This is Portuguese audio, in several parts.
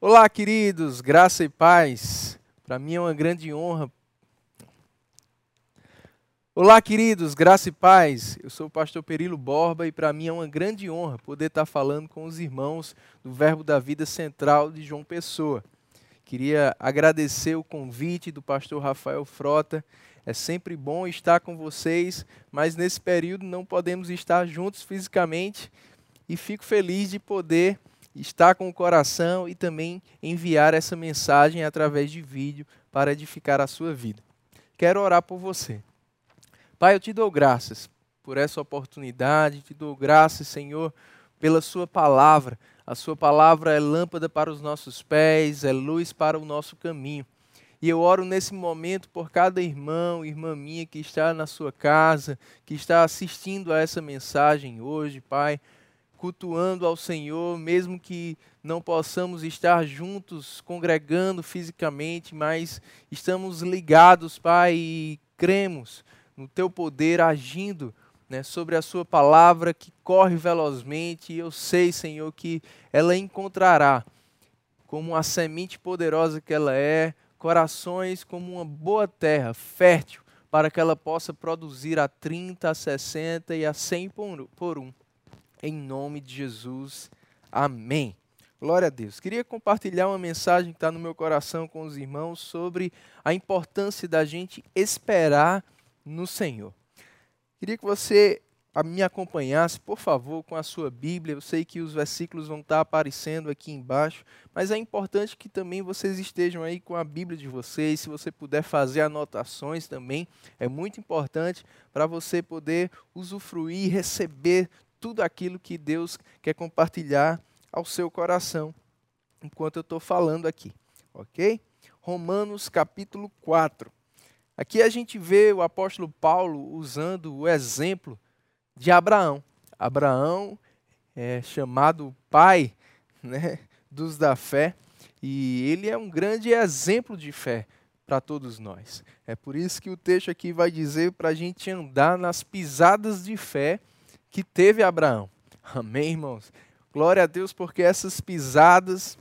Olá, queridos, graça e paz. Para mim é uma grande honra. Olá, queridos, graça e paz. Eu sou o pastor Perilo Borba e para mim é uma grande honra poder estar falando com os irmãos do Verbo da Vida Central de João Pessoa. Queria agradecer o convite do pastor Rafael Frota. É sempre bom estar com vocês, mas nesse período não podemos estar juntos fisicamente e fico feliz de poder estar com o coração e também enviar essa mensagem através de vídeo para edificar a sua vida. Quero orar por você. Pai, eu te dou graças por essa oportunidade, te dou graças, Senhor, pela Sua palavra. A Sua palavra é lâmpada para os nossos pés, é luz para o nosso caminho. E eu oro nesse momento por cada irmão, irmã minha que está na sua casa, que está assistindo a essa mensagem hoje, Pai cultuando ao Senhor, mesmo que não possamos estar juntos, congregando fisicamente, mas estamos ligados, Pai, e cremos no Teu poder agindo né, sobre a Sua palavra que corre velozmente. E eu sei, Senhor, que ela encontrará, como a semente poderosa que ela é, corações como uma boa terra, fértil, para que ela possa produzir a 30, a 60 e a 100 por um em nome de Jesus. Amém. Glória a Deus. Queria compartilhar uma mensagem que está no meu coração com os irmãos sobre a importância da gente esperar no Senhor. Queria que você me acompanhasse, por favor, com a sua Bíblia. Eu sei que os versículos vão estar aparecendo aqui embaixo, mas é importante que também vocês estejam aí com a Bíblia de vocês. Se você puder fazer anotações também, é muito importante para você poder usufruir, receber tudo aquilo que Deus quer compartilhar ao seu coração enquanto eu estou falando aqui, ok? Romanos capítulo 4. Aqui a gente vê o apóstolo Paulo usando o exemplo de Abraão. Abraão é chamado pai né, dos da fé e ele é um grande exemplo de fé para todos nós. É por isso que o texto aqui vai dizer para a gente andar nas pisadas de fé que teve Abraão. Amém, irmãos? Glória a Deus, porque essas pisadas,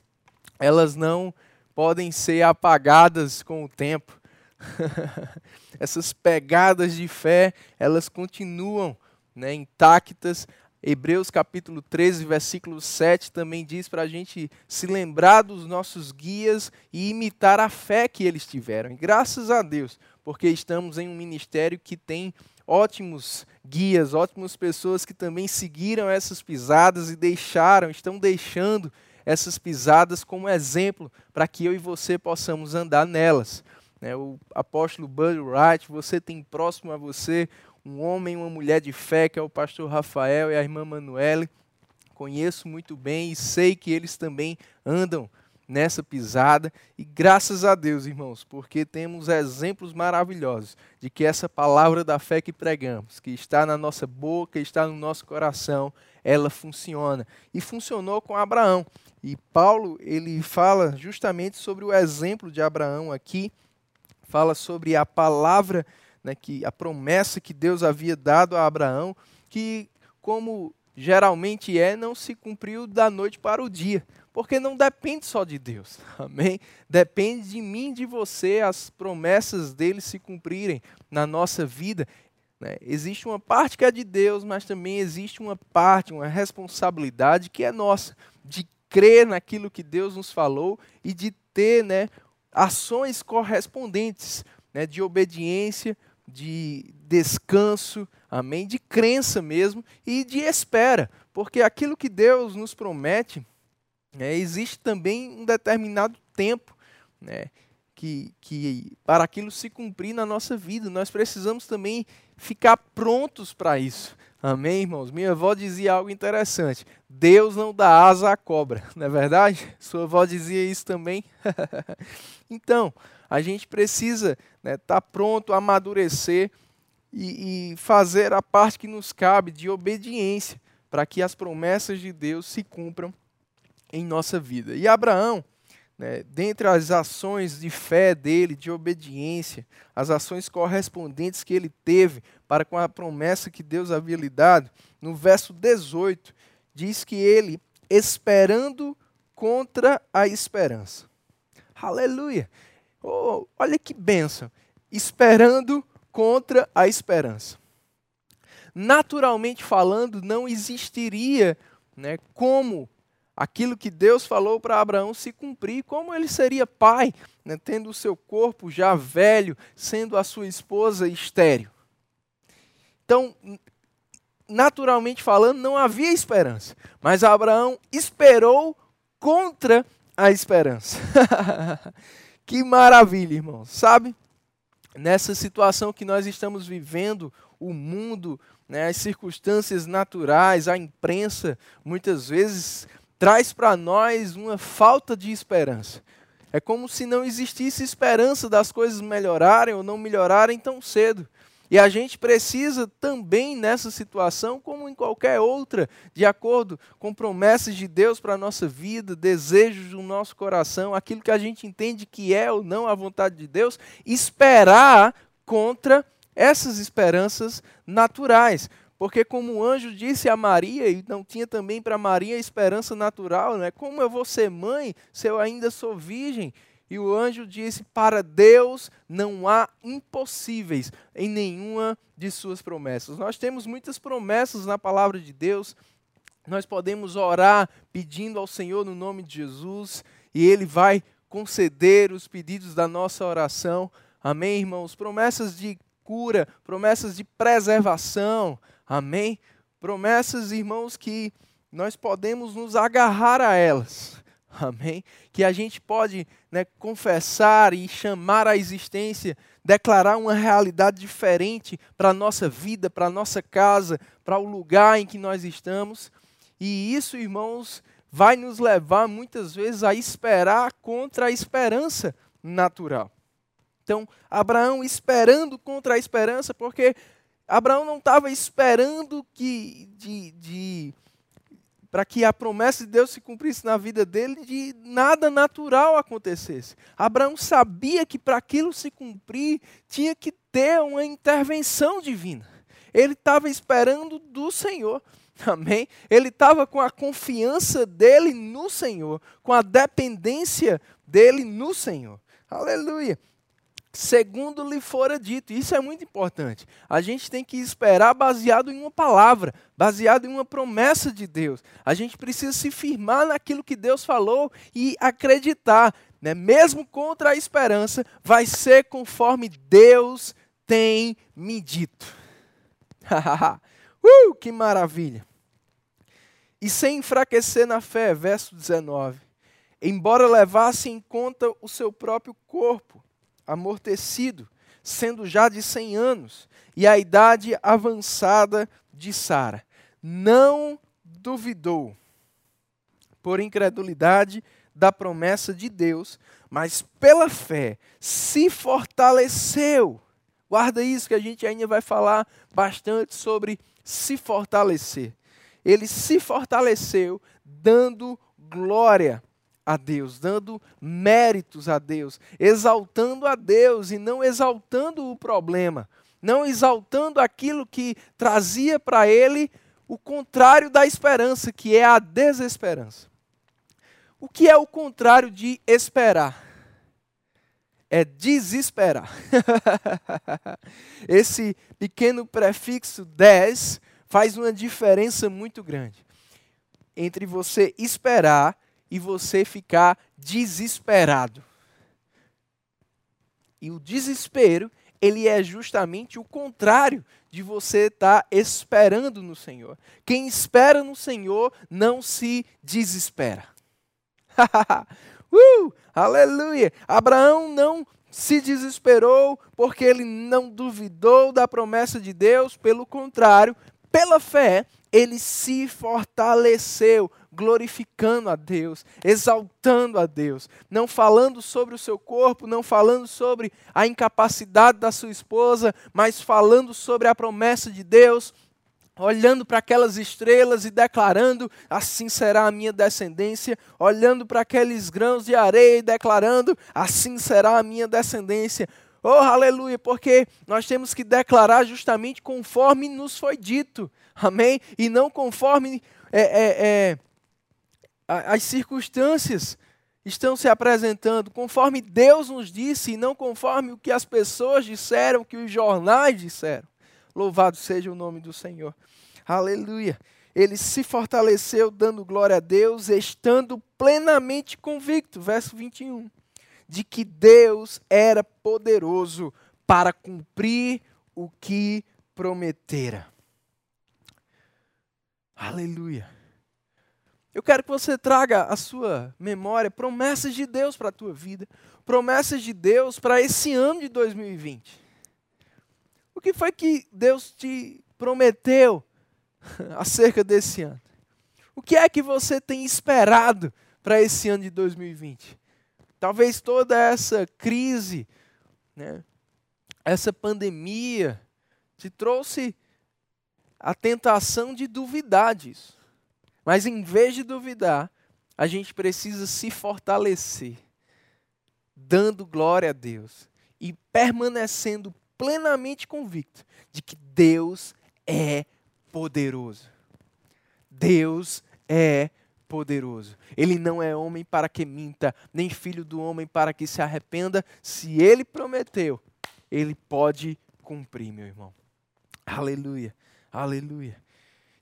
elas não podem ser apagadas com o tempo. essas pegadas de fé, elas continuam né, intactas. Hebreus capítulo 13, versículo 7 também diz para a gente se lembrar dos nossos guias e imitar a fé que eles tiveram. E graças a Deus, porque estamos em um ministério que tem ótimos guias, ótimas pessoas que também seguiram essas pisadas e deixaram, estão deixando essas pisadas como exemplo para que eu e você possamos andar nelas. Né, o apóstolo Buddy Wright, você tem próximo a você um homem uma mulher de fé, que é o pastor Rafael e a irmã Manuele. Conheço muito bem e sei que eles também andam nessa pisada. E graças a Deus, irmãos, porque temos exemplos maravilhosos de que essa palavra da fé que pregamos, que está na nossa boca, está no nosso coração, ela funciona. E funcionou com Abraão. E Paulo, ele fala justamente sobre o exemplo de Abraão aqui, fala sobre a palavra, né, que a promessa que Deus havia dado a Abraão, que como geralmente é, não se cumpriu da noite para o dia porque não depende só de Deus, amém? Depende de mim, de você, as promessas dele se cumprirem na nossa vida. Né? Existe uma parte que é de Deus, mas também existe uma parte, uma responsabilidade que é nossa, de crer naquilo que Deus nos falou e de ter né, ações correspondentes né, de obediência, de descanso, amém? De crença mesmo e de espera, porque aquilo que Deus nos promete é, existe também um determinado tempo né, que, que para aquilo se cumprir na nossa vida. Nós precisamos também ficar prontos para isso. Amém, irmãos? Minha avó dizia algo interessante: Deus não dá asa à cobra, não é verdade? Sua avó dizia isso também. então, a gente precisa estar né, tá pronto a amadurecer e, e fazer a parte que nos cabe de obediência para que as promessas de Deus se cumpram em nossa vida. E Abraão, né, dentre as ações de fé dele, de obediência, as ações correspondentes que ele teve para com a promessa que Deus havia lhe dado, no verso 18, diz que ele, esperando contra a esperança. Aleluia! Oh, olha que bênção! Esperando contra a esperança. Naturalmente falando, não existiria né, como aquilo que Deus falou para Abraão se cumprir, como ele seria pai, né, tendo o seu corpo já velho, sendo a sua esposa estéril. Então, naturalmente falando, não havia esperança, mas Abraão esperou contra a esperança. que maravilha, irmão. Sabe? Nessa situação que nós estamos vivendo, o mundo, né, as circunstâncias naturais, a imprensa, muitas vezes traz para nós uma falta de esperança. É como se não existisse esperança das coisas melhorarem ou não melhorarem tão cedo. E a gente precisa também nessa situação, como em qualquer outra, de acordo com promessas de Deus para a nossa vida, desejos do nosso coração, aquilo que a gente entende que é ou não a vontade de Deus, esperar contra essas esperanças naturais. Porque, como o anjo disse a Maria, e não tinha também para Maria esperança natural, né? como eu vou ser mãe se eu ainda sou virgem? E o anjo disse: Para Deus não há impossíveis em nenhuma de suas promessas. Nós temos muitas promessas na palavra de Deus. Nós podemos orar pedindo ao Senhor no nome de Jesus e Ele vai conceder os pedidos da nossa oração. Amém, irmãos? Promessas de cura, promessas de preservação. Amém? Promessas, irmãos, que nós podemos nos agarrar a elas. Amém? Que a gente pode né, confessar e chamar à existência, declarar uma realidade diferente para a nossa vida, para a nossa casa, para o lugar em que nós estamos. E isso, irmãos, vai nos levar muitas vezes a esperar contra a esperança natural. Então, Abraão esperando contra a esperança, porque Abraão não estava esperando que de, de para que a promessa de Deus se cumprisse na vida dele, de nada natural acontecesse. Abraão sabia que para aquilo se cumprir, tinha que ter uma intervenção divina. Ele estava esperando do Senhor. Amém? Ele estava com a confiança dele no Senhor, com a dependência dele no Senhor. Aleluia segundo lhe fora dito. Isso é muito importante. A gente tem que esperar baseado em uma palavra, baseado em uma promessa de Deus. A gente precisa se firmar naquilo que Deus falou e acreditar, né? mesmo contra a esperança, vai ser conforme Deus tem me dito. uh, que maravilha! E sem enfraquecer na fé, verso 19. Embora levasse em conta o seu próprio corpo, amortecido, sendo já de cem anos, e a idade avançada de Sara. Não duvidou, por incredulidade, da promessa de Deus, mas pela fé se fortaleceu. Guarda isso que a gente ainda vai falar bastante sobre se fortalecer. Ele se fortaleceu dando glória a Deus, dando méritos a Deus, exaltando a Deus e não exaltando o problema, não exaltando aquilo que trazia para ele o contrário da esperança, que é a desesperança. O que é o contrário de esperar? É desesperar. Esse pequeno prefixo 10 faz uma diferença muito grande entre você esperar e você ficar desesperado. E o desespero, ele é justamente o contrário de você estar tá esperando no Senhor. Quem espera no Senhor não se desespera. uh, aleluia! Abraão não se desesperou porque ele não duvidou da promessa de Deus, pelo contrário, pela fé, ele se fortaleceu, glorificando a Deus, exaltando a Deus, não falando sobre o seu corpo, não falando sobre a incapacidade da sua esposa, mas falando sobre a promessa de Deus, olhando para aquelas estrelas e declarando: assim será a minha descendência, olhando para aqueles grãos de areia e declarando: assim será a minha descendência. Oh, aleluia, porque nós temos que declarar justamente conforme nos foi dito, amém? E não conforme é, é, é, as circunstâncias estão se apresentando conforme Deus nos disse e não conforme o que as pessoas disseram, o que os jornais disseram. Louvado seja o nome do Senhor. Aleluia. Ele se fortaleceu dando glória a Deus, estando plenamente convicto, verso 21, de que Deus era poderoso para cumprir o que prometera. Aleluia. Eu quero que você traga à sua memória promessas de Deus para a tua vida, promessas de Deus para esse ano de 2020. O que foi que Deus te prometeu acerca desse ano? O que é que você tem esperado para esse ano de 2020? Talvez toda essa crise, né, essa pandemia, te trouxe a tentação de duvidar disso. Mas em vez de duvidar, a gente precisa se fortalecer, dando glória a Deus e permanecendo plenamente convicto de que Deus é poderoso. Deus é poderoso. Ele não é homem para que minta, nem filho do homem para que se arrependa. Se ele prometeu, ele pode cumprir, meu irmão. Aleluia, aleluia.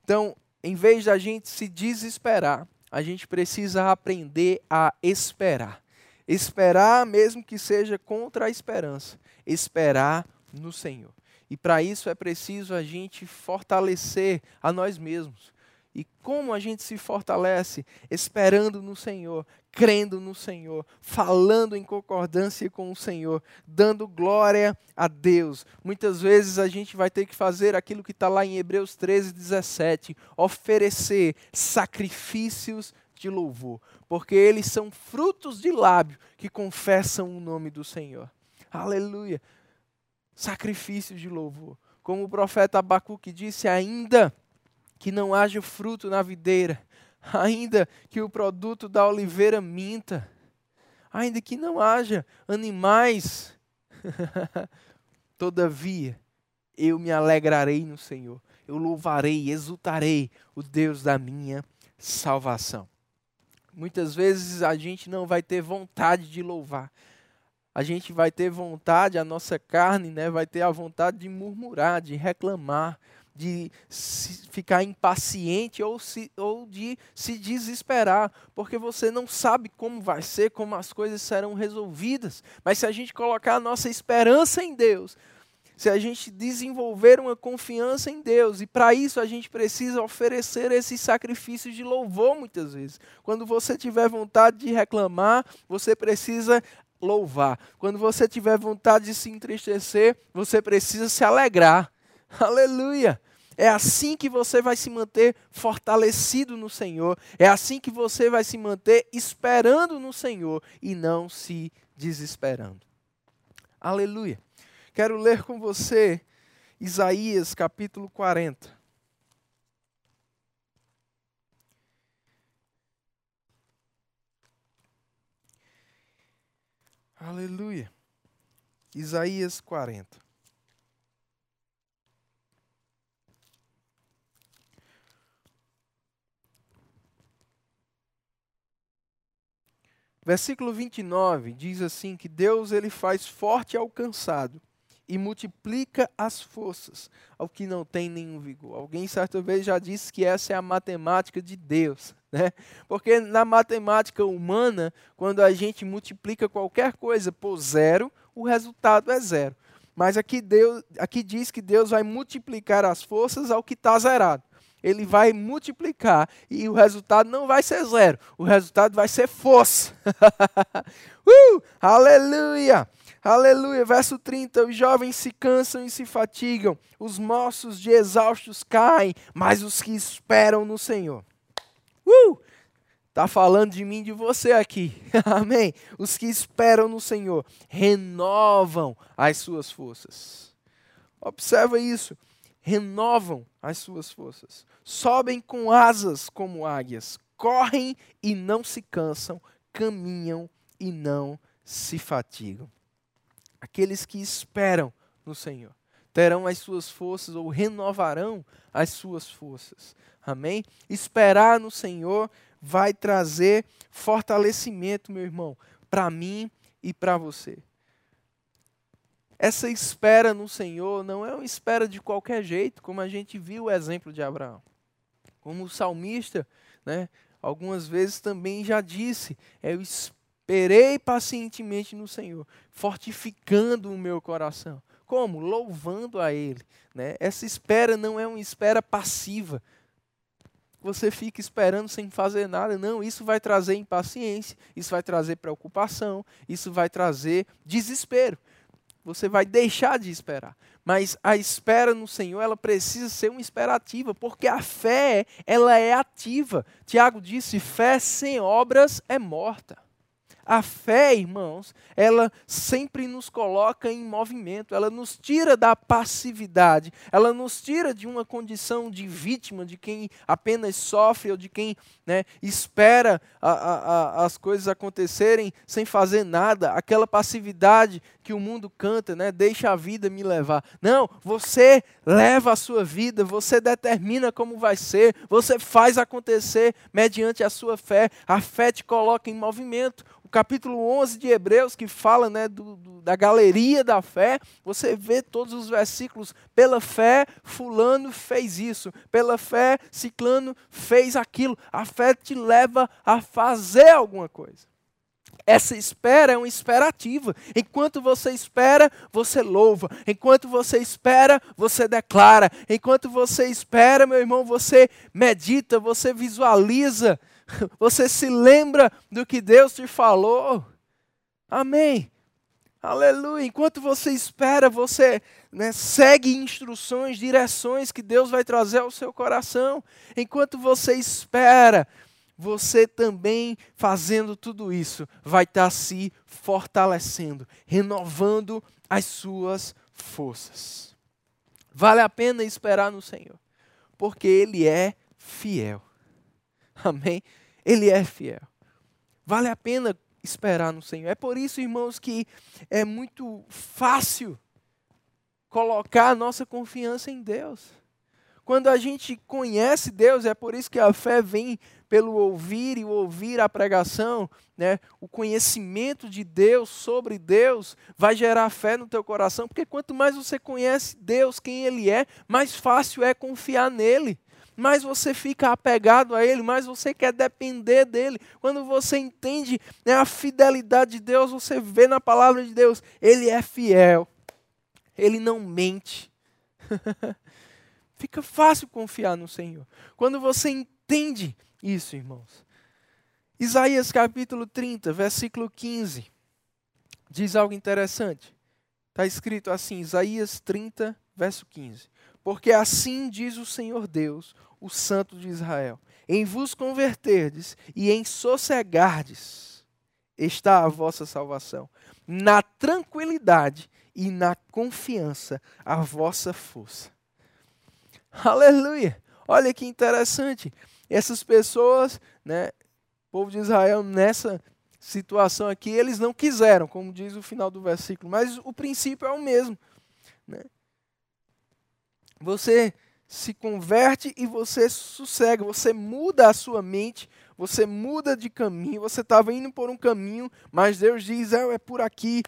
Então, em vez da gente se desesperar, a gente precisa aprender a esperar. Esperar, mesmo que seja contra a esperança. Esperar no Senhor. E para isso é preciso a gente fortalecer a nós mesmos. E como a gente se fortalece? Esperando no Senhor, crendo no Senhor, falando em concordância com o Senhor, dando glória a Deus. Muitas vezes a gente vai ter que fazer aquilo que está lá em Hebreus 13, 17: oferecer sacrifícios de louvor, porque eles são frutos de lábio que confessam o nome do Senhor. Aleluia! Sacrifícios de louvor. Como o profeta Abacuque disse, ainda que não haja fruto na videira, ainda que o produto da oliveira minta, ainda que não haja animais, todavia eu me alegrarei no Senhor, eu louvarei, exultarei o Deus da minha salvação. Muitas vezes a gente não vai ter vontade de louvar, a gente vai ter vontade, a nossa carne né, vai ter a vontade de murmurar, de reclamar, de ficar impaciente ou, se, ou de se desesperar, porque você não sabe como vai ser, como as coisas serão resolvidas. Mas se a gente colocar a nossa esperança em Deus, se a gente desenvolver uma confiança em Deus, e para isso a gente precisa oferecer esses sacrifícios de louvor muitas vezes. Quando você tiver vontade de reclamar, você precisa louvar. Quando você tiver vontade de se entristecer, você precisa se alegrar. Aleluia! É assim que você vai se manter fortalecido no Senhor. É assim que você vai se manter esperando no Senhor e não se desesperando. Aleluia. Quero ler com você Isaías capítulo 40. Aleluia. Isaías 40. Versículo 29 diz assim que Deus ele faz forte ao cansado e multiplica as forças ao que não tem nenhum vigor. Alguém certa vez já disse que essa é a matemática de Deus, né? Porque na matemática humana, quando a gente multiplica qualquer coisa por zero, o resultado é zero. Mas aqui, Deus, aqui diz que Deus vai multiplicar as forças ao que está zerado ele vai multiplicar e o resultado não vai ser zero, o resultado vai ser força. uh, aleluia! Aleluia, verso 30, os jovens se cansam e se fatigam, os moços de exaustos caem, mas os que esperam no Senhor. Uh! Está falando de mim e de você aqui. Amém? Os que esperam no Senhor renovam as suas forças. Observa isso renovam as suas forças, sobem com asas como águias, correm e não se cansam, caminham e não se fatigam. Aqueles que esperam no Senhor terão as suas forças ou renovarão as suas forças. Amém? Esperar no Senhor vai trazer fortalecimento, meu irmão, para mim e para você. Essa espera no Senhor não é uma espera de qualquer jeito, como a gente viu o exemplo de Abraão. Como o salmista, né, algumas vezes também já disse, eu esperei pacientemente no Senhor, fortificando o meu coração. Como? Louvando a Ele. Né? Essa espera não é uma espera passiva. Você fica esperando sem fazer nada. Não, isso vai trazer impaciência, isso vai trazer preocupação, isso vai trazer desespero você vai deixar de esperar. Mas a espera no Senhor, ela precisa ser uma espera ativa, porque a fé, ela é ativa. Tiago disse: fé sem obras é morta. A fé, irmãos, ela sempre nos coloca em movimento, ela nos tira da passividade, ela nos tira de uma condição de vítima, de quem apenas sofre ou de quem né, espera a, a, a, as coisas acontecerem sem fazer nada, aquela passividade que o mundo canta, né, deixa a vida me levar. Não, você leva a sua vida, você determina como vai ser, você faz acontecer mediante a sua fé, a fé te coloca em movimento capítulo 11 de Hebreus, que fala né, do, do, da galeria da fé, você vê todos os versículos. Pela fé, Fulano fez isso. Pela fé, Ciclano fez aquilo. A fé te leva a fazer alguma coisa. Essa espera é uma espera ativa. Enquanto você espera, você louva. Enquanto você espera, você declara. Enquanto você espera, meu irmão, você medita, você visualiza Você se lembra do que Deus te falou? Amém. Aleluia. Enquanto você espera, você né, segue instruções, direções que Deus vai trazer ao seu coração. Enquanto você espera, você também fazendo tudo isso vai estar se fortalecendo, renovando as suas forças. Vale a pena esperar no Senhor, porque Ele é fiel. Amém? Ele é fiel. Vale a pena esperar no Senhor. É por isso, irmãos, que é muito fácil colocar a nossa confiança em Deus. Quando a gente conhece Deus, é por isso que a fé vem pelo ouvir e ouvir a pregação, né? O conhecimento de Deus sobre Deus vai gerar fé no teu coração, porque quanto mais você conhece Deus, quem ele é, mais fácil é confiar nele mais você fica apegado a Ele, mais você quer depender dEle. Quando você entende né, a fidelidade de Deus, você vê na palavra de Deus, Ele é fiel, Ele não mente. fica fácil confiar no Senhor. Quando você entende isso, irmãos. Isaías capítulo 30, versículo 15, diz algo interessante. Está escrito assim, Isaías 30, verso 15. Porque assim diz o Senhor Deus, o Santo de Israel: em vos converterdes e em sossegardes está a vossa salvação. Na tranquilidade e na confiança a vossa força. Aleluia! Olha que interessante. Essas pessoas, né, povo de Israel nessa situação aqui, eles não quiseram, como diz o final do versículo, mas o princípio é o mesmo. Né? Você se converte e você sossega, você muda a sua mente, você muda de caminho, você estava indo por um caminho, mas Deus diz: é, é por aqui.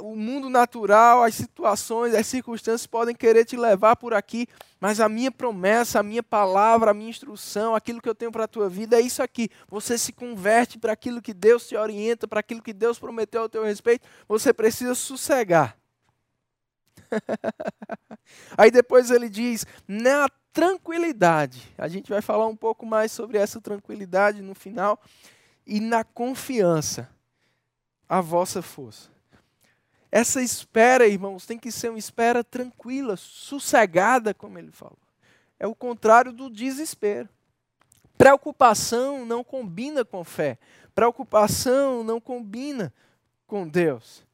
O mundo natural, as situações, as circunstâncias podem querer te levar por aqui, mas a minha promessa, a minha palavra, a minha instrução, aquilo que eu tenho para a tua vida é isso aqui. Você se converte para aquilo que Deus te orienta, para aquilo que Deus prometeu ao teu respeito, você precisa sossegar. Aí depois ele diz: na tranquilidade. A gente vai falar um pouco mais sobre essa tranquilidade no final. E na confiança, a vossa força. Essa espera, irmãos, tem que ser uma espera tranquila, sossegada, como ele falou. É o contrário do desespero. Preocupação não combina com fé. Preocupação não combina com Deus.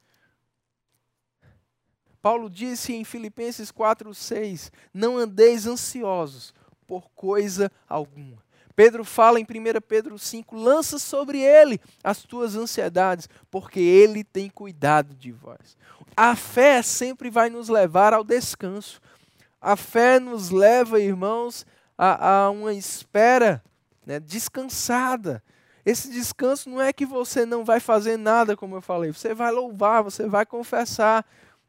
Paulo disse em Filipenses 4:6, não andeis ansiosos por coisa alguma. Pedro fala em 1 Pedro 5, lança sobre ele as tuas ansiedades, porque ele tem cuidado de vós. A fé sempre vai nos levar ao descanso. A fé nos leva, irmãos, a, a uma espera né, descansada. Esse descanso não é que você não vai fazer nada, como eu falei. Você vai louvar, você vai confessar,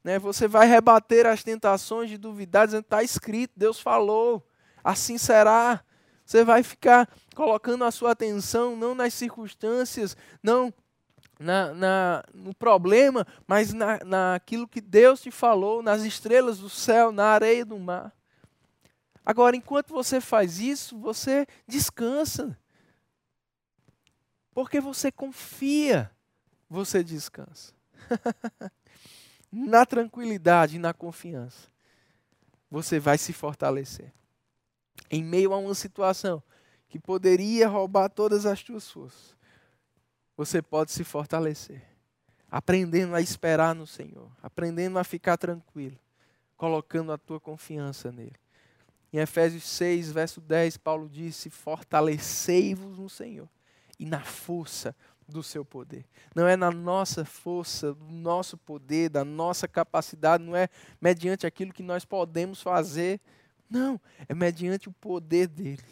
né? você vai rebater as tentações de duvidar, dizendo: está escrito, Deus falou, assim será. Você vai ficar colocando a sua atenção não nas circunstâncias, não na, na, no problema, mas na, naquilo que Deus te falou, nas estrelas do céu, na areia do mar. Agora, enquanto você faz isso, você descansa. Porque você confia, você descansa. na tranquilidade e na confiança, você vai se fortalecer. Em meio a uma situação que poderia roubar todas as tuas forças, você pode se fortalecer, aprendendo a esperar no Senhor, aprendendo a ficar tranquilo, colocando a tua confiança nele. Em Efésios 6, verso 10, Paulo disse: Fortalecei-vos no Senhor e na força do seu poder. Não é na nossa força, do nosso poder, da nossa capacidade, não é mediante aquilo que nós podemos fazer. Não, é mediante o poder dele.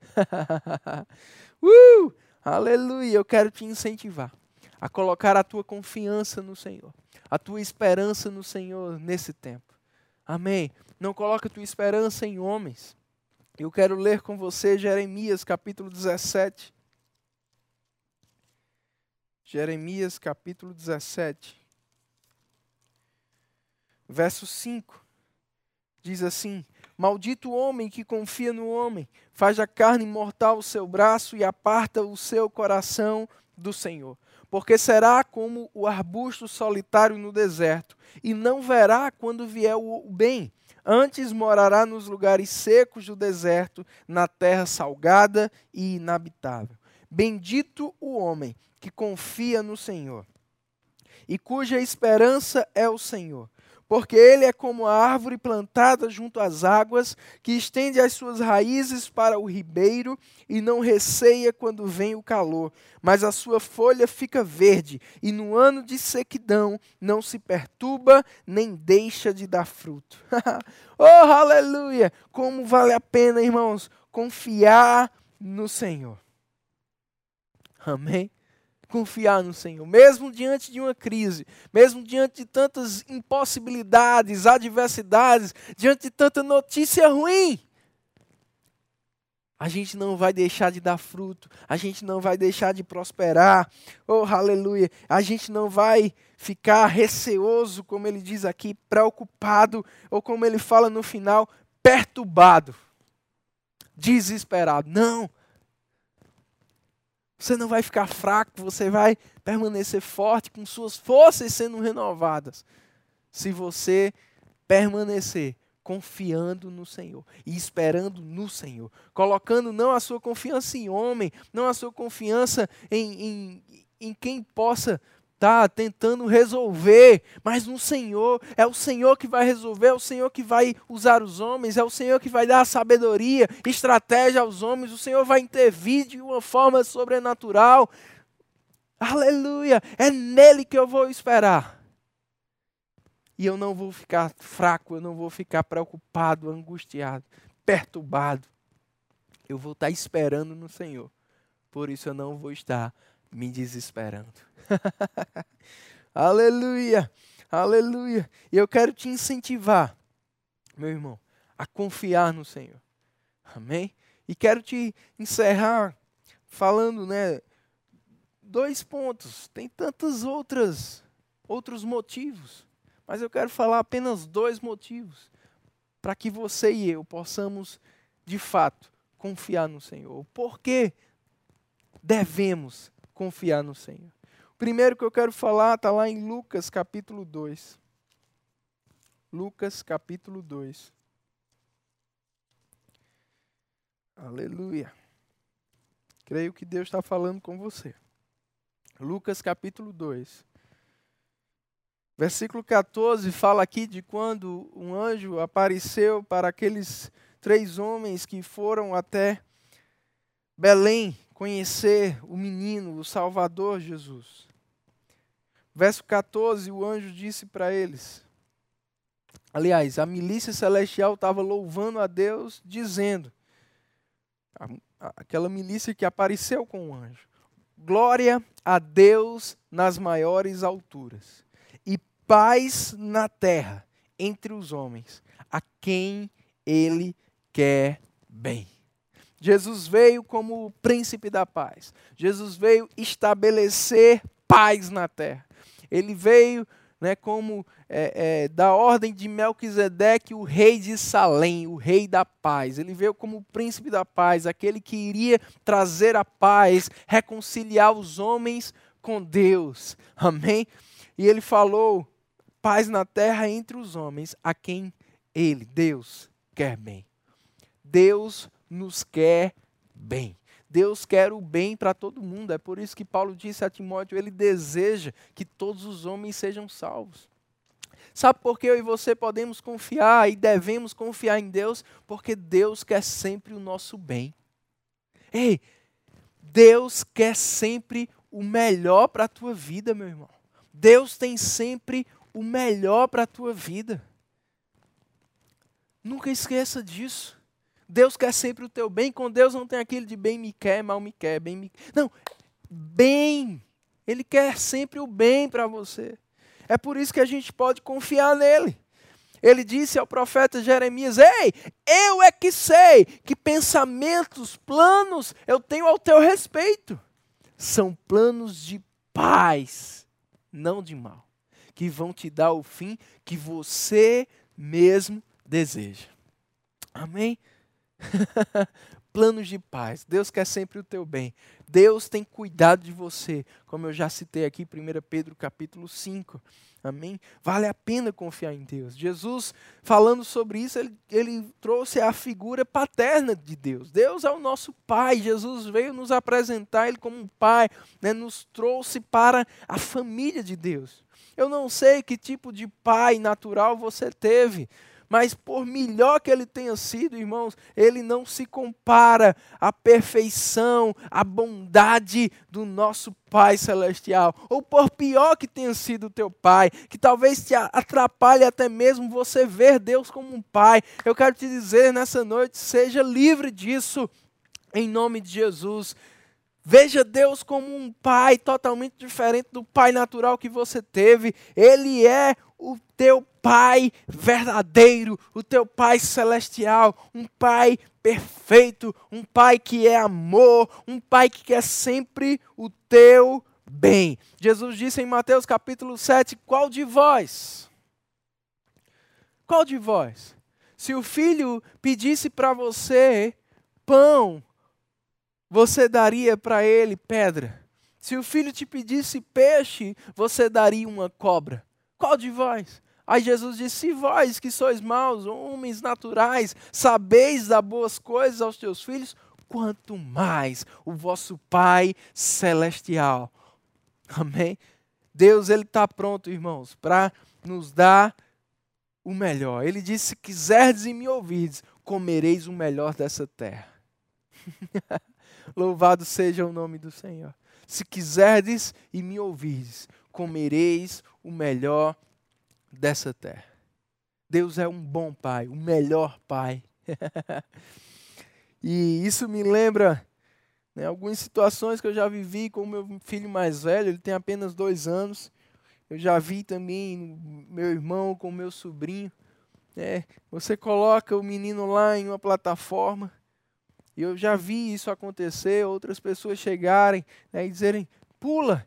uh! Aleluia! Eu quero te incentivar a colocar a tua confiança no Senhor, a tua esperança no Senhor nesse tempo. Amém. Não coloca a tua esperança em homens. Eu quero ler com você Jeremias capítulo 17. Jeremias capítulo 17, verso 5, diz assim: Maldito o homem que confia no homem, faz a carne mortal o seu braço e aparta o seu coração do Senhor. Porque será como o arbusto solitário no deserto, e não verá quando vier o bem. Antes morará nos lugares secos do deserto, na terra salgada e inabitável. Bendito o homem que confia no Senhor e cuja esperança é o Senhor. Porque ele é como a árvore plantada junto às águas, que estende as suas raízes para o ribeiro e não receia quando vem o calor, mas a sua folha fica verde, e no ano de sequidão não se perturba nem deixa de dar fruto. oh, aleluia! Como vale a pena, irmãos, confiar no Senhor. Amém? Confiar no Senhor, mesmo diante de uma crise, mesmo diante de tantas impossibilidades, adversidades, diante de tanta notícia ruim. A gente não vai deixar de dar fruto, a gente não vai deixar de prosperar. Oh, aleluia! A gente não vai ficar receoso, como ele diz aqui, preocupado, ou como ele fala no final, perturbado, desesperado. Não, você não vai ficar fraco, você vai permanecer forte, com suas forças sendo renovadas. Se você permanecer confiando no Senhor e esperando no Senhor, colocando não a sua confiança em homem, não a sua confiança em, em, em quem possa está tentando resolver, mas no Senhor, é o Senhor que vai resolver, é o Senhor que vai usar os homens, é o Senhor que vai dar sabedoria, estratégia aos homens, o Senhor vai intervir de uma forma sobrenatural. Aleluia! É nele que eu vou esperar. E eu não vou ficar fraco, eu não vou ficar preocupado, angustiado, perturbado. Eu vou estar esperando no Senhor. Por isso eu não vou estar me desesperando. aleluia, aleluia. E eu quero te incentivar, meu irmão, a confiar no Senhor. Amém? E quero te encerrar falando, né, dois pontos. Tem tantas outras outros motivos, mas eu quero falar apenas dois motivos para que você e eu possamos de fato confiar no Senhor. Por que devemos confiar no Senhor. O primeiro que eu quero falar está lá em Lucas capítulo 2. Lucas capítulo 2. Aleluia. Creio que Deus está falando com você. Lucas capítulo 2. Versículo 14 fala aqui de quando um anjo apareceu para aqueles três homens que foram até Belém conhecer o menino, o Salvador Jesus. Verso 14, o anjo disse para eles. Aliás, a milícia celestial estava louvando a Deus, dizendo: aquela milícia que apareceu com o anjo. Glória a Deus nas maiores alturas e paz na terra entre os homens, a quem ele quer bem. Jesus veio como o príncipe da paz. Jesus veio estabelecer paz na terra. Ele veio né, como é, é, da ordem de Melquisedeque, o rei de Salém, o rei da paz. Ele veio como o príncipe da paz, aquele que iria trazer a paz, reconciliar os homens com Deus. Amém? E ele falou: paz na terra entre os homens, a quem ele, Deus, quer bem. Deus nos quer bem. Deus quer o bem para todo mundo. É por isso que Paulo disse a Timóteo: ele deseja que todos os homens sejam salvos. Sabe por que eu e você podemos confiar e devemos confiar em Deus? Porque Deus quer sempre o nosso bem. Ei, Deus quer sempre o melhor para a tua vida, meu irmão. Deus tem sempre o melhor para a tua vida. Nunca esqueça disso. Deus quer sempre o teu bem. Com Deus não tem aquilo de bem me quer, mal me quer, bem me Não, bem. Ele quer sempre o bem para você. É por isso que a gente pode confiar nele. Ele disse ao profeta Jeremias: Ei, eu é que sei que pensamentos, planos eu tenho ao teu respeito. São planos de paz, não de mal, que vão te dar o fim que você mesmo deseja. Amém? Planos de paz. Deus quer sempre o teu bem. Deus tem cuidado de você, como eu já citei aqui, 1 Pedro capítulo 5. Amém? Vale a pena confiar em Deus. Jesus, falando sobre isso, ele, ele trouxe a figura paterna de Deus. Deus é o nosso Pai. Jesus veio nos apresentar Ele como um Pai, né? nos trouxe para a família de Deus. Eu não sei que tipo de pai natural você teve, mas por melhor que ele tenha sido, irmãos, ele não se compara à perfeição, à bondade do nosso Pai Celestial. Ou por pior que tenha sido o teu pai, que talvez te atrapalhe até mesmo você ver Deus como um pai. Eu quero te dizer nessa noite, seja livre disso, em nome de Jesus. Veja Deus como um pai totalmente diferente do pai natural que você teve. Ele é o teu pai verdadeiro, o teu pai celestial, um pai perfeito, um pai que é amor, um pai que quer sempre o teu bem. Jesus disse em Mateus capítulo 7: Qual de vós? Qual de vós? Se o filho pedisse para você pão, você daria para ele pedra? Se o filho te pedisse peixe, você daria uma cobra? Qual de vós? Aí Jesus disse: Se vós que sois maus, homens naturais, sabeis dar boas coisas aos teus filhos, quanto mais o vosso Pai celestial. Amém? Deus ele está pronto, irmãos, para nos dar o melhor. Ele disse: Se quiserdes e me ouvirdes, comereis o melhor dessa terra. Louvado seja o nome do Senhor. Se quiserdes e me ouvirdes, comereis o melhor dessa terra. Deus é um bom pai, o melhor pai. e isso me lembra né, algumas situações que eu já vivi com o meu filho mais velho, ele tem apenas dois anos. Eu já vi também meu irmão com meu sobrinho. É, você coloca o menino lá em uma plataforma, e eu já vi isso acontecer, outras pessoas chegarem né, e dizerem, pula,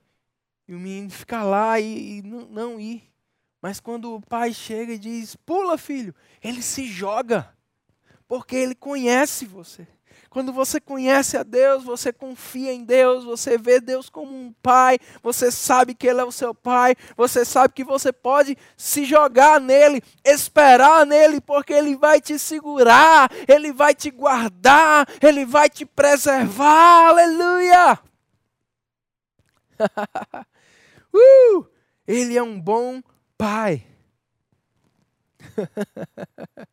e o menino ficar lá e, e não, não ir. Mas quando o pai chega e diz: Pula, filho, ele se joga, porque ele conhece você. Quando você conhece a Deus, você confia em Deus, você vê Deus como um pai, você sabe que Ele é o seu pai, você sabe que você pode se jogar nele, esperar nele, porque Ele vai te segurar, Ele vai te guardar, Ele vai te preservar. Aleluia! uh, ele é um bom Pai.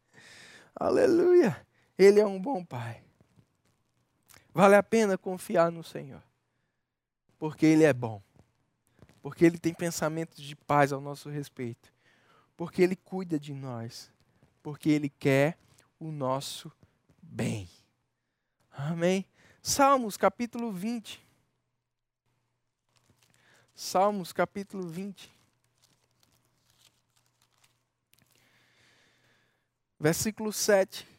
Aleluia. Ele é um bom Pai. Vale a pena confiar no Senhor. Porque Ele é bom. Porque Ele tem pensamentos de paz ao nosso respeito. Porque Ele cuida de nós. Porque Ele quer o nosso bem. Amém. Salmos capítulo 20. Salmos capítulo 20. Versículo 7.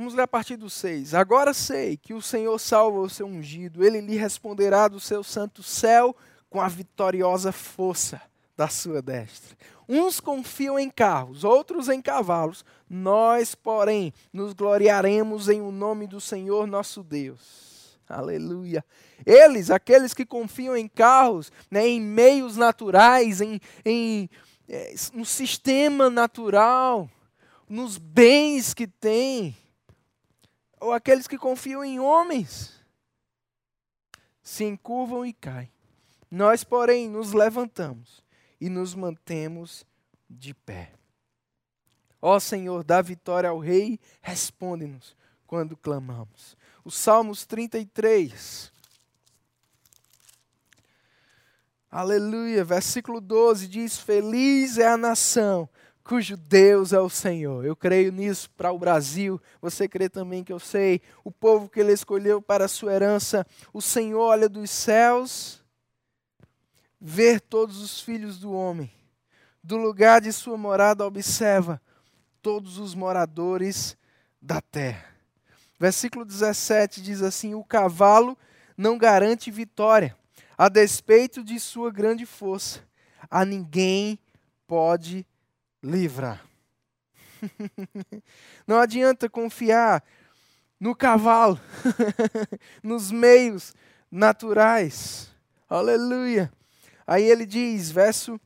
Vamos ler a partir do 6. Agora sei que o Senhor salva o seu ungido, ele lhe responderá do seu santo céu com a vitoriosa força da sua destra. Uns confiam em carros, outros em cavalos. Nós, porém, nos gloriaremos em o nome do Senhor nosso Deus. Aleluia. Eles, aqueles que confiam em carros, né, em meios naturais, em, em é, no sistema natural, nos bens que têm, ou aqueles que confiam em homens se encurvam e caem. Nós, porém, nos levantamos e nos mantemos de pé. Ó Senhor, dá vitória ao Rei, responde-nos quando clamamos. O Salmos 33. Aleluia, versículo 12 diz: Feliz é a nação cujo Deus é o Senhor. Eu creio nisso para o Brasil. Você crê também que eu sei. O povo que ele escolheu para a sua herança. O Senhor olha dos céus, ver todos os filhos do homem. Do lugar de sua morada observa todos os moradores da terra. Versículo 17 diz assim: O cavalo não garante vitória, a despeito de sua grande força. A ninguém pode livrar. Não adianta confiar no cavalo, nos meios naturais. Aleluia. Aí ele diz, verso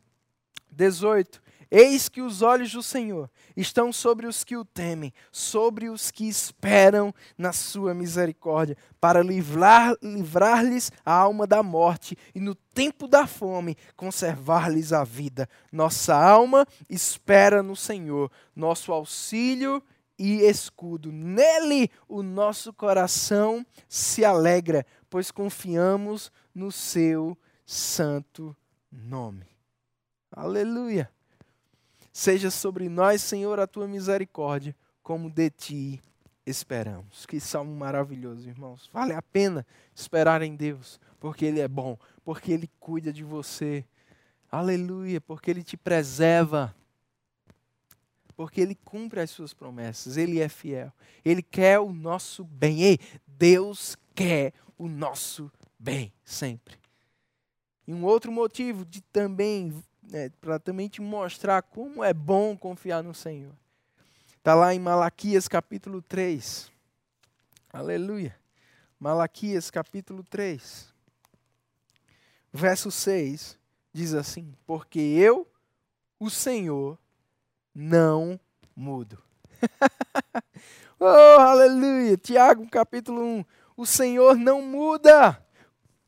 18: Eis que os olhos do Senhor estão sobre os que o temem, sobre os que esperam na sua misericórdia, para livrar, livrar-lhes a alma da morte e no tempo da fome conservar-lhes a vida. Nossa alma espera no Senhor, nosso auxílio e escudo. Nele o nosso coração se alegra, pois confiamos no seu santo nome. Aleluia. Seja sobre nós, Senhor, a tua misericórdia, como de ti esperamos. Que salmo maravilhoso, irmãos. Vale a pena esperar em Deus, porque Ele é bom, porque Ele cuida de você. Aleluia, porque Ele te preserva. Porque Ele cumpre as suas promessas, Ele é fiel. Ele quer o nosso bem. Ei, Deus quer o nosso bem, sempre. E um outro motivo de também né, para também te mostrar como é bom confiar no Senhor. Está lá em Malaquias capítulo 3. Aleluia. Malaquias capítulo 3. Verso 6 diz assim: Porque eu, o Senhor, não mudo. oh, aleluia. Tiago capítulo 1. O Senhor não muda.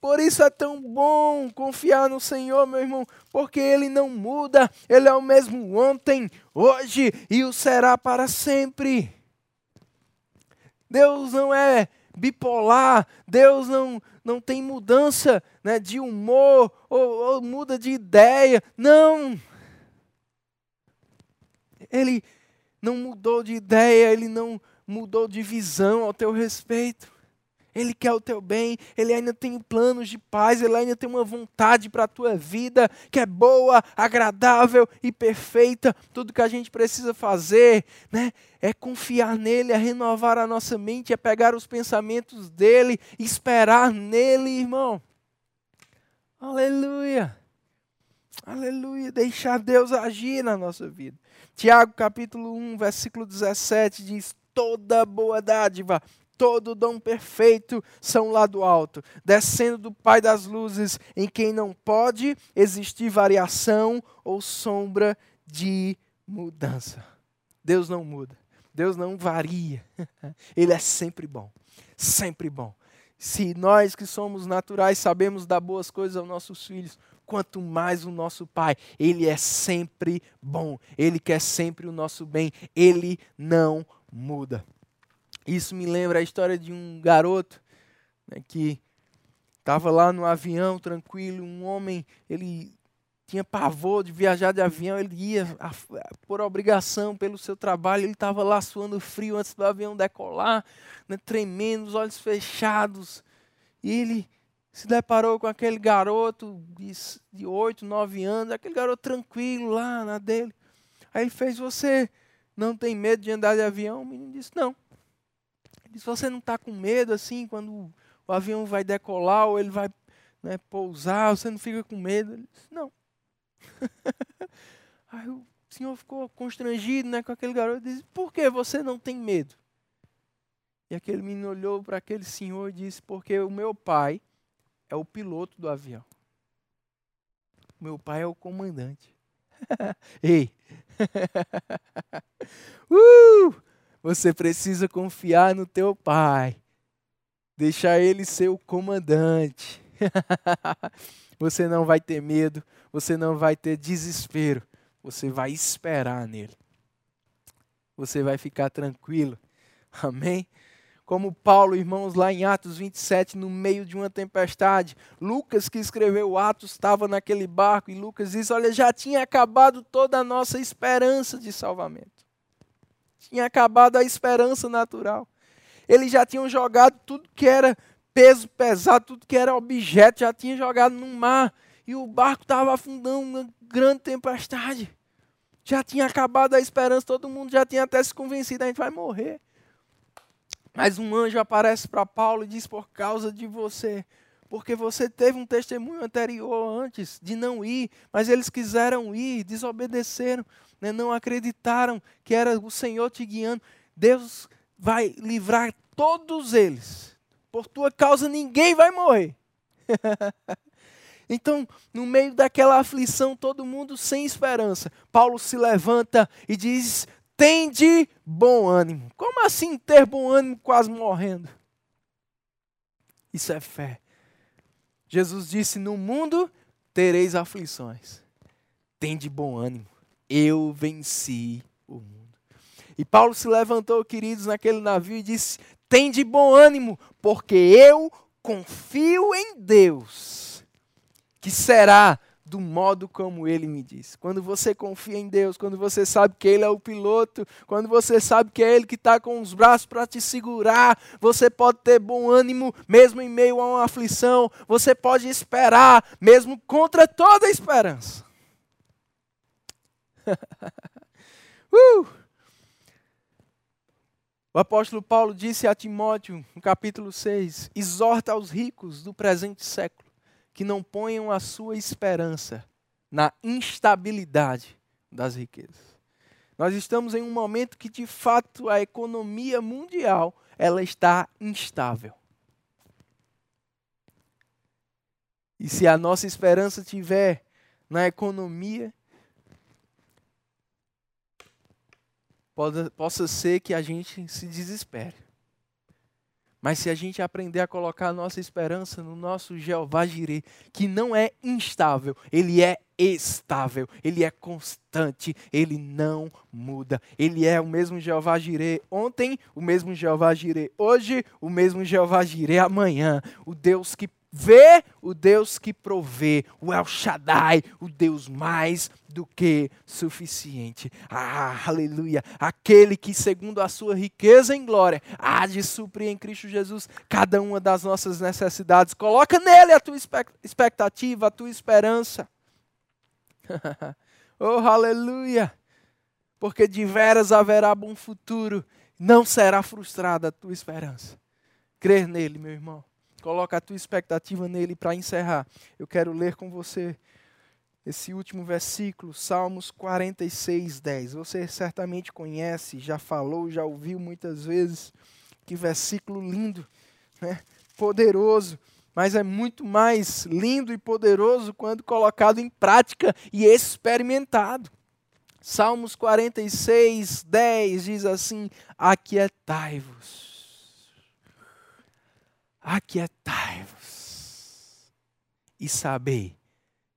Por isso é tão bom confiar no Senhor, meu irmão, porque Ele não muda, Ele é o mesmo ontem, hoje e o será para sempre. Deus não é bipolar, Deus não, não tem mudança né, de humor ou, ou muda de ideia, não. Ele não mudou de ideia, Ele não mudou de visão ao teu respeito. Ele quer o teu bem, Ele ainda tem planos de paz, Ele ainda tem uma vontade para a tua vida que é boa, agradável e perfeita. Tudo que a gente precisa fazer né, é confiar nele, é renovar a nossa mente, é pegar os pensamentos dele, esperar nele, irmão. Aleluia. Aleluia. Deixar Deus agir na nossa vida. Tiago capítulo 1, versículo 17 diz: Toda boa dádiva todo dom perfeito são lá do alto, descendo do Pai das luzes, em quem não pode existir variação ou sombra de mudança. Deus não muda, Deus não varia, Ele é sempre bom, sempre bom. Se nós que somos naturais sabemos dar boas coisas aos nossos filhos, quanto mais o nosso Pai, Ele é sempre bom, Ele quer sempre o nosso bem, Ele não muda. Isso me lembra a história de um garoto né, que estava lá no avião tranquilo, um homem, ele tinha pavor de viajar de avião, ele ia por obrigação, pelo seu trabalho, ele estava lá suando frio antes do avião decolar, né, tremendo, os olhos fechados. E ele se deparou com aquele garoto de, de 8, 9 anos, aquele garoto tranquilo lá na dele. Aí ele fez: Você não tem medo de andar de avião? O menino disse: Não. Disse: Você não está com medo assim quando o avião vai decolar ou ele vai né, pousar? Você não fica com medo? Ele disse: Não. Aí o senhor ficou constrangido né, com aquele garoto e disse: Por que você não tem medo? E aquele menino olhou para aquele senhor e disse: Porque o meu pai é o piloto do avião. Meu pai é o comandante. Ei! uh! Você precisa confiar no teu pai. Deixar ele ser o comandante. você não vai ter medo, você não vai ter desespero. Você vai esperar nele. Você vai ficar tranquilo. Amém? como Paulo, irmãos, lá em Atos 27, no meio de uma tempestade. Lucas, que escreveu Atos, estava naquele barco e Lucas diz: Olha, já tinha acabado toda a nossa esperança de salvamento. Tinha acabado a esperança natural. Eles já tinham jogado tudo que era peso pesado, tudo que era objeto, já tinha jogado no mar. E o barco estava afundando uma grande tempestade. Já tinha acabado a esperança, todo mundo já tinha até se convencido: a gente vai morrer. Mas um anjo aparece para Paulo e diz: Por causa de você, porque você teve um testemunho anterior antes de não ir, mas eles quiseram ir, desobedeceram, né? não acreditaram que era o Senhor te guiando. Deus vai livrar todos eles. Por tua causa ninguém vai morrer. então, no meio daquela aflição, todo mundo sem esperança, Paulo se levanta e diz: Tende bom ânimo. Como assim ter bom ânimo quase morrendo? Isso é fé. Jesus disse: No mundo tereis aflições. Tende bom ânimo. Eu venci o mundo. E Paulo se levantou, queridos, naquele navio e disse: Tende bom ânimo, porque eu confio em Deus, que será do modo como ele me disse. Quando você confia em Deus, quando você sabe que Ele é o piloto, quando você sabe que é Ele que está com os braços para te segurar, você pode ter bom ânimo mesmo em meio a uma aflição, você pode esperar mesmo contra toda esperança. uh! O apóstolo Paulo disse a Timóteo, no capítulo 6, exorta aos ricos do presente século que não ponham a sua esperança na instabilidade das riquezas. Nós estamos em um momento que de fato a economia mundial ela está instável. E se a nossa esperança tiver na economia, possa ser que a gente se desespere. Mas se a gente aprender a colocar a nossa esperança no nosso Jeová Jireh, que não é instável, ele é estável, ele é constante, ele não muda. Ele é o mesmo Jeová Jireh ontem, o mesmo Jeová Jireh hoje, o mesmo Jeová Jireh amanhã. O Deus que vê o Deus que provê, o El Shaddai, o Deus mais do que suficiente. Ah, aleluia! Aquele que, segundo a sua riqueza em glória, há de suprir em Cristo Jesus cada uma das nossas necessidades. Coloca nele a tua expectativa, a tua esperança. oh, aleluia! Porque de veras haverá bom futuro, não será frustrada a tua esperança. Crer nele, meu irmão. Coloca a tua expectativa nele para encerrar. Eu quero ler com você esse último versículo, Salmos 46, 10. Você certamente conhece, já falou, já ouviu muitas vezes. Que versículo lindo, né? poderoso, mas é muito mais lindo e poderoso quando colocado em prática e experimentado. Salmos 46, 10 diz assim: Aquietai-vos aquietai-vos e sabei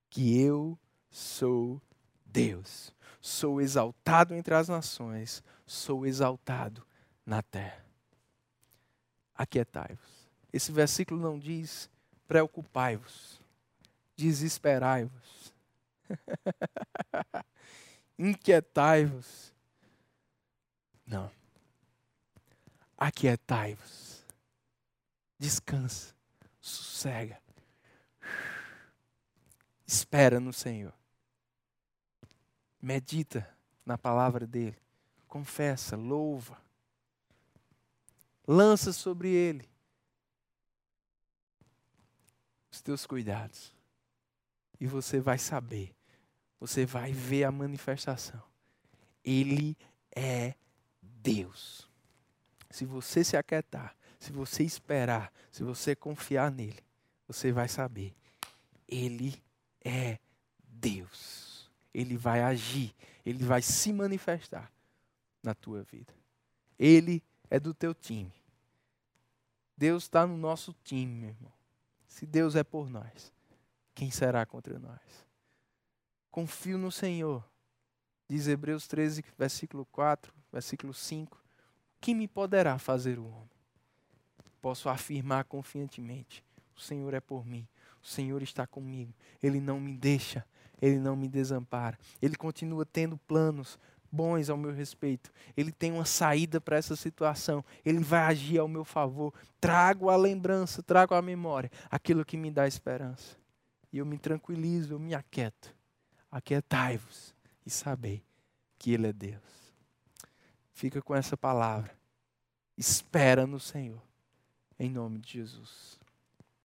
que eu sou Deus. Sou exaltado entre as nações, sou exaltado na terra. Aquietai-vos. Esse versículo não diz preocupai-vos, desesperai-vos. Inquietai-vos. Não. Aquietai-vos. Descansa. Sossega. Espera no Senhor. Medita na palavra dele. Confessa, louva. Lança sobre ele os teus cuidados. E você vai saber, você vai ver a manifestação. Ele é Deus. Se você se aquietar, se você esperar, se você confiar nele, você vai saber. Ele é Deus. Ele vai agir, ele vai se manifestar na tua vida. Ele é do teu time. Deus está no nosso time, meu irmão. Se Deus é por nós, quem será contra nós? Confio no Senhor. Diz Hebreus 13, versículo 4, versículo 5. Que me poderá fazer o homem? Posso afirmar confiantemente: o Senhor é por mim, o Senhor está comigo, Ele não me deixa, Ele não me desampara, Ele continua tendo planos bons ao meu respeito. Ele tem uma saída para essa situação. Ele vai agir ao meu favor. Trago a lembrança, trago a memória, aquilo que me dá esperança. E eu me tranquilizo, eu me aquieto. Aquietai-vos e sabei que Ele é Deus. Fica com essa palavra. Espera no Senhor. Em nome de Jesus.